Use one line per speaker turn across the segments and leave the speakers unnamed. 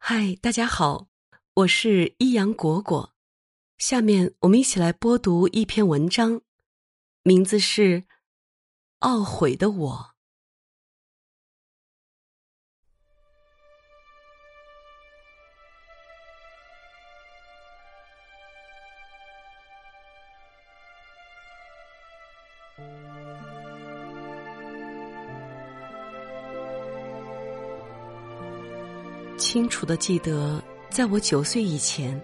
嗨，大家好，我是一阳果果。下面我们一起来播读一篇文章，名字是《懊悔的我》。清楚的记得，在我九岁以前，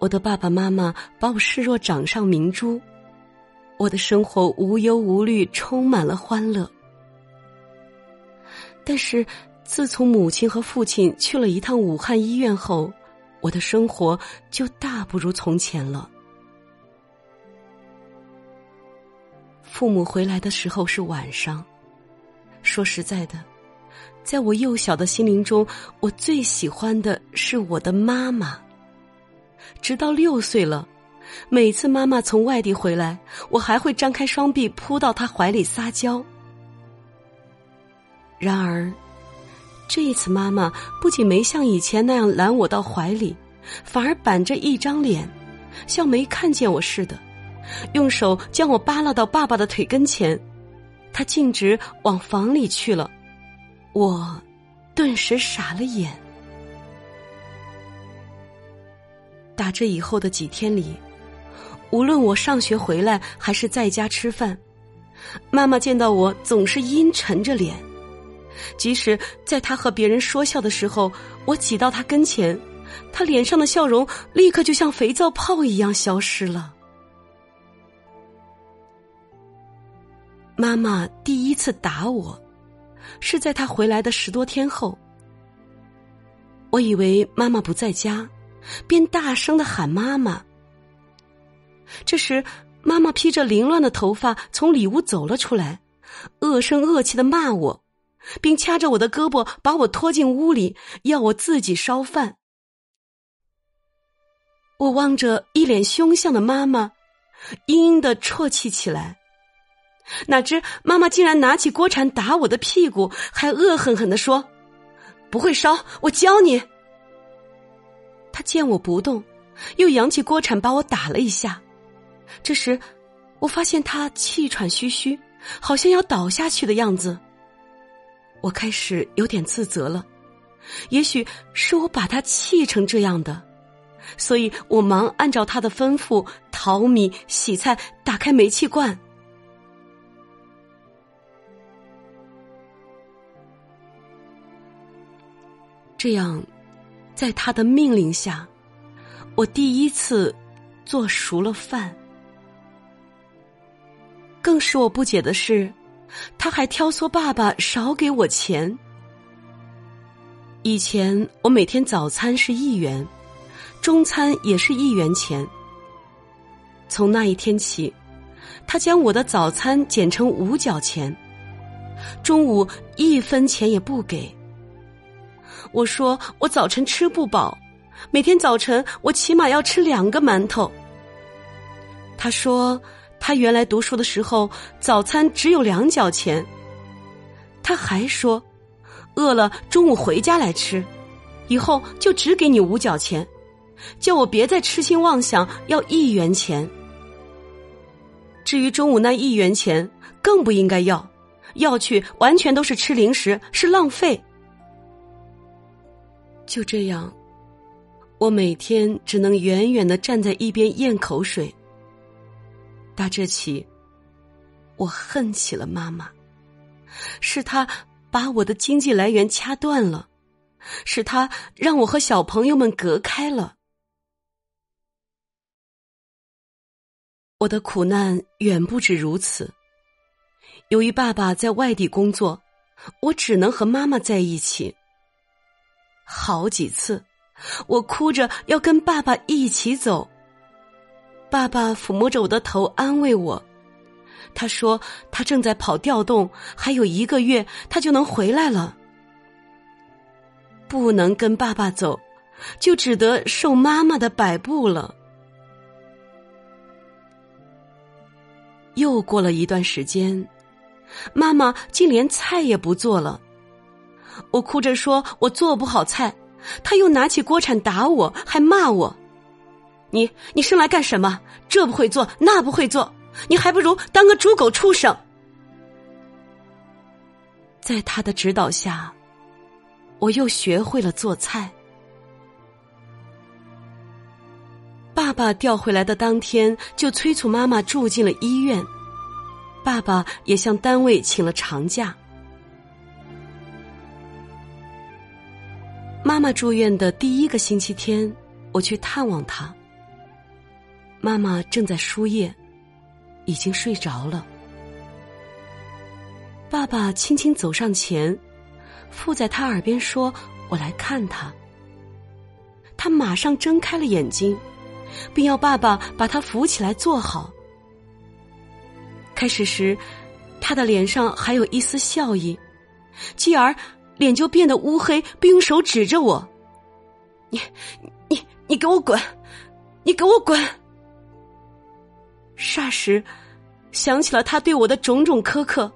我的爸爸妈妈把我视若掌上明珠，我的生活无忧无虑，充满了欢乐。但是，自从母亲和父亲去了一趟武汉医院后，我的生活就大不如从前了。父母回来的时候是晚上，说实在的。在我幼小的心灵中，我最喜欢的是我的妈妈。直到六岁了，每次妈妈从外地回来，我还会张开双臂扑到她怀里撒娇。然而，这一次妈妈不仅没像以前那样揽我到怀里，反而板着一张脸，像没看见我似的，用手将我扒拉到爸爸的腿跟前，她径直往房里去了。我顿时傻了眼。打这以后的几天里，无论我上学回来还是在家吃饭，妈妈见到我总是阴沉着脸。即使在她和别人说笑的时候，我挤到她跟前，她脸上的笑容立刻就像肥皂泡一样消失了。妈妈第一次打我。是在他回来的十多天后，我以为妈妈不在家，便大声的喊妈妈。这时，妈妈披着凌乱的头发从里屋走了出来，恶声恶气的骂我，并掐着我的胳膊把我拖进屋里，要我自己烧饭。我望着一脸凶相的妈妈，嘤嘤的啜泣起来。哪知妈妈竟然拿起锅铲打我的屁股，还恶狠狠的说：“不会烧，我教你。”他见我不动，又扬起锅铲把我打了一下。这时，我发现他气喘吁吁，好像要倒下去的样子。我开始有点自责了，也许是我把他气成这样的，所以我忙按照他的吩咐淘米、洗菜、打开煤气罐。这样，在他的命令下，我第一次做熟了饭。更使我不解的是，他还挑唆爸爸少给我钱。以前我每天早餐是一元，中餐也是一元钱。从那一天起，他将我的早餐减成五角钱，中午一分钱也不给。我说我早晨吃不饱，每天早晨我起码要吃两个馒头。他说他原来读书的时候早餐只有两角钱。他还说，饿了中午回家来吃，以后就只给你五角钱，叫我别再痴心妄想要一元钱。至于中午那一元钱，更不应该要，要去完全都是吃零食，是浪费。就这样，我每天只能远远的站在一边咽口水。打这起，我恨起了妈妈，是她把我的经济来源掐断了，是她让我和小朋友们隔开了。我的苦难远不止如此。由于爸爸在外地工作，我只能和妈妈在一起。好几次，我哭着要跟爸爸一起走。爸爸抚摸着我的头，安慰我。他说他正在跑调动，还有一个月他就能回来了。不能跟爸爸走，就只得受妈妈的摆布了。又过了一段时间，妈妈竟连菜也不做了。我哭着说：“我做不好菜，他又拿起锅铲打我，还骂我：“你你生来干什么？这不会做，那不会做，你还不如当个猪狗畜生。”在他的指导下，我又学会了做菜。爸爸调回来的当天，就催促妈妈住进了医院。爸爸也向单位请了长假。妈妈住院的第一个星期天，我去探望她。妈妈正在输液，已经睡着了。爸爸轻轻走上前，附在他耳边说：“我来看他。”他马上睁开了眼睛，并要爸爸把他扶起来坐好。开始时，他的脸上还有一丝笑意，继而脸就变得乌黑，并用手指着我：“你、你、你给我滚！你给我滚！”霎时，想起了他对我的种种苛刻。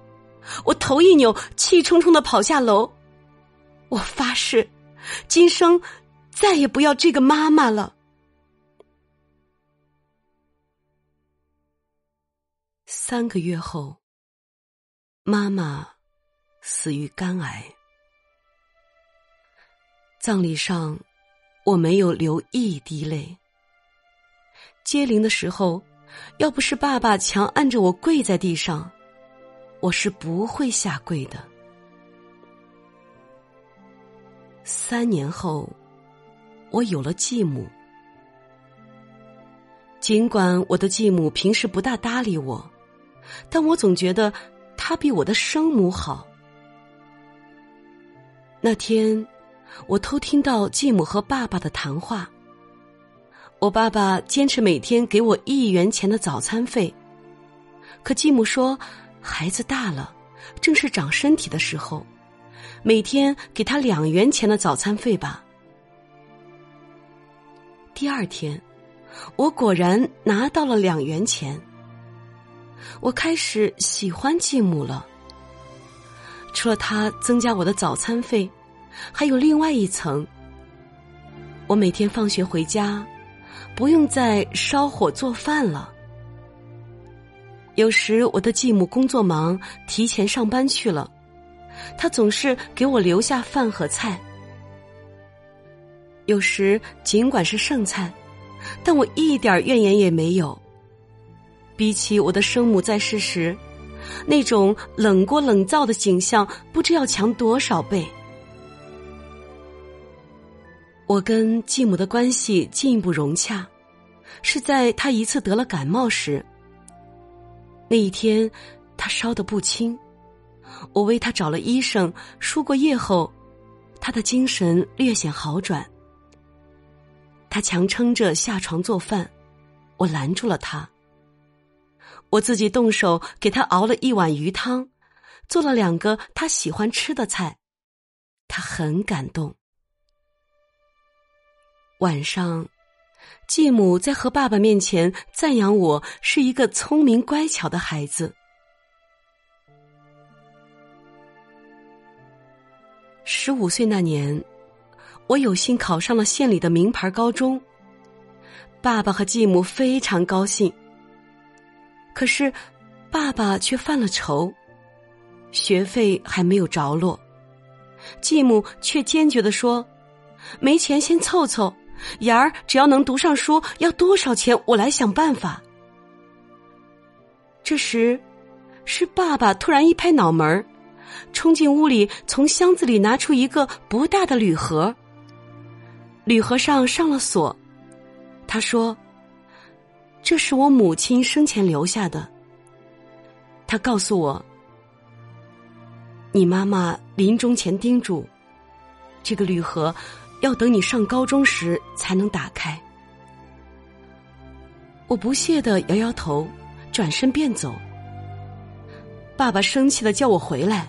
我头一扭，气冲冲的跑下楼。我发誓，今生再也不要这个妈妈了。三个月后，妈妈死于肝癌。葬礼上，我没有流一滴泪。接灵的时候，要不是爸爸强按着我跪在地上。我是不会下跪的。三年后，我有了继母。尽管我的继母平时不大搭理我，但我总觉得她比我的生母好。那天，我偷听到继母和爸爸的谈话。我爸爸坚持每天给我一元钱的早餐费，可继母说。孩子大了，正是长身体的时候，每天给他两元钱的早餐费吧。第二天，我果然拿到了两元钱。我开始喜欢继母了。除了他增加我的早餐费，还有另外一层。我每天放学回家，不用再烧火做饭了。有时我的继母工作忙，提前上班去了，她总是给我留下饭和菜。有时尽管是剩菜，但我一点怨言也没有。比起我的生母在世时，那种冷锅冷灶的景象，不知要强多少倍。我跟继母的关系进一步融洽，是在他一次得了感冒时。那一天，他烧得不轻，我为他找了医生，输过液后，他的精神略显好转。他强撑着下床做饭，我拦住了他。我自己动手给他熬了一碗鱼汤，做了两个他喜欢吃的菜，他很感动。晚上。继母在和爸爸面前赞扬我是一个聪明乖巧的孩子。十五岁那年，我有幸考上了县里的名牌高中。爸爸和继母非常高兴。可是，爸爸却犯了愁，学费还没有着落，继母却坚决的说：“没钱先凑凑。”妍儿，只要能读上书，要多少钱我来想办法。这时，是爸爸突然一拍脑门，冲进屋里，从箱子里拿出一个不大的铝盒。铝盒上上了锁，他说：“这是我母亲生前留下的。”他告诉我：“你妈妈临终前叮嘱，这个铝盒。”要等你上高中时才能打开。我不屑的摇摇头，转身便走。爸爸生气的叫我回来。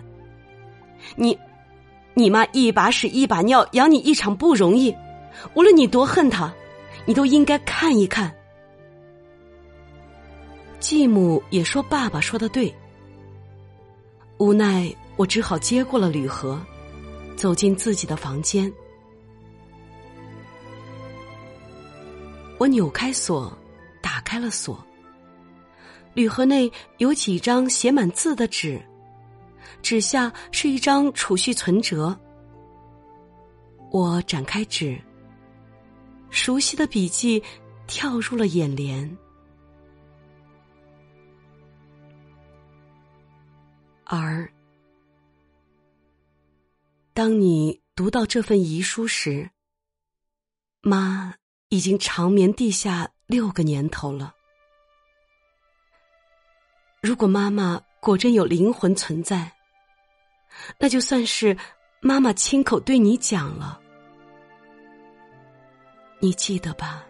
你，你妈一把屎一把尿养你一场不容易，无论你多恨她，你都应该看一看。继母也说爸爸说的对。无奈我只好接过了铝盒，走进自己的房间。我扭开锁，打开了锁。铝盒内有几张写满字的纸，纸下是一张储蓄存折。我展开纸，熟悉的笔记跳入了眼帘。而当你读到这份遗书时，妈已经长眠地下六个年头了。如果妈妈果真有灵魂存在，那就算是妈妈亲口对你讲了。你记得吧？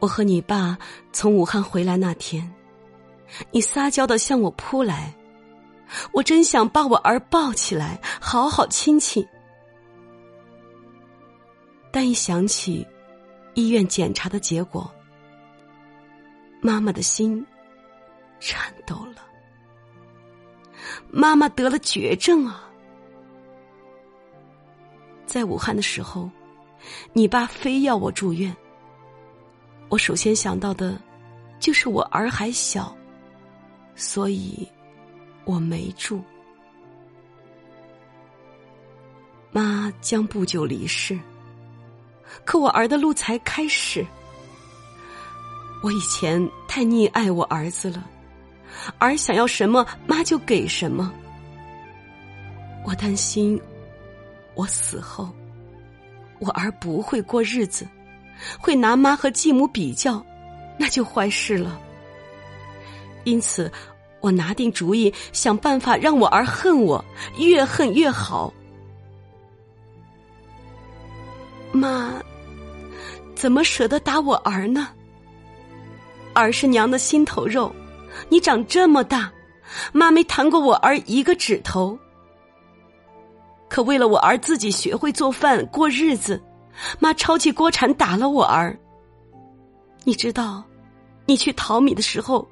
我和你爸从武汉回来那天，你撒娇的向我扑来，我真想把我儿抱起来，好好亲亲。但一想起医院检查的结果，妈妈的心。颤抖了，妈妈得了绝症啊！在武汉的时候，你爸非要我住院。我首先想到的，就是我儿还小，所以我没住。妈将不久离世，可我儿的路才开始。我以前太溺爱我儿子了。儿想要什么，妈就给什么。我担心，我死后，我儿不会过日子，会拿妈和继母比较，那就坏事了。因此，我拿定主意，想办法让我儿恨我，越恨越好。妈，怎么舍得打我儿呢？儿是娘的心头肉。你长这么大，妈没弹过我儿一个指头。可为了我儿自己学会做饭过日子，妈抄起锅铲打了我儿。你知道，你去淘米的时候，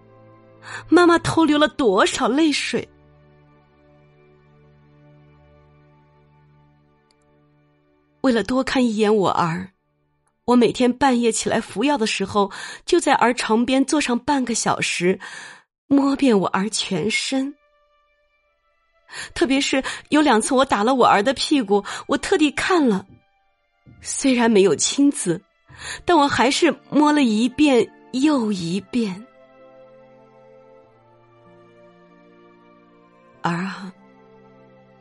妈妈偷流了多少泪水？为了多看一眼我儿，我每天半夜起来服药的时候，就在儿床边坐上半个小时。摸遍我儿全身，特别是有两次我打了我儿的屁股，我特地看了，虽然没有亲子，但我还是摸了一遍又一遍。儿啊，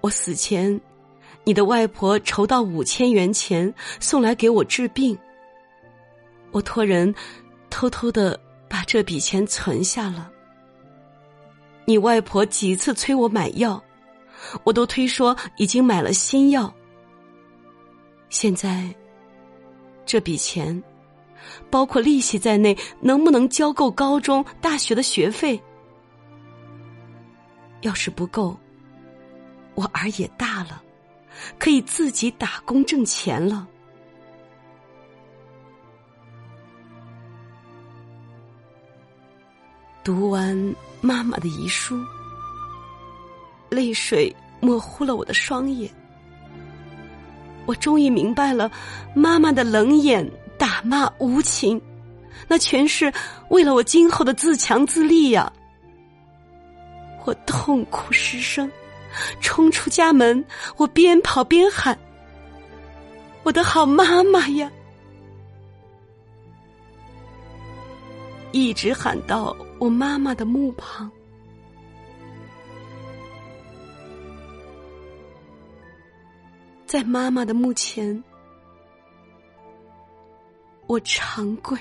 我死前，你的外婆筹到五千元钱送来给我治病，我托人偷偷的把这笔钱存下了。你外婆几次催我买药，我都推说已经买了新药。现在这笔钱，包括利息在内，能不能交够高中、大学的学费？要是不够，我儿也大了，可以自己打工挣钱了。读完妈妈的遗书，泪水模糊了我的双眼。我终于明白了，妈妈的冷眼、打骂、无情，那全是为了我今后的自强自立呀！我痛哭失声，冲出家门，我边跑边喊：“我的好妈妈呀！”一直喊到我妈妈的墓旁，在妈妈的墓前，我长跪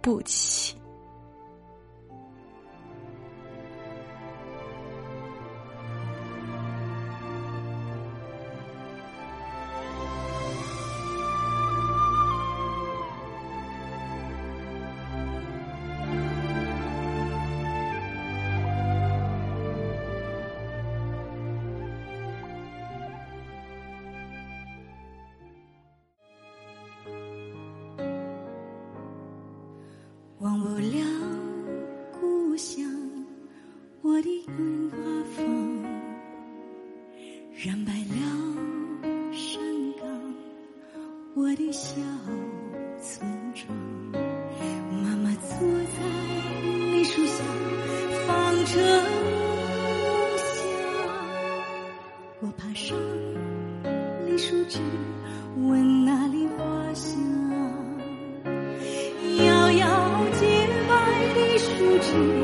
不起。
忘不了。
person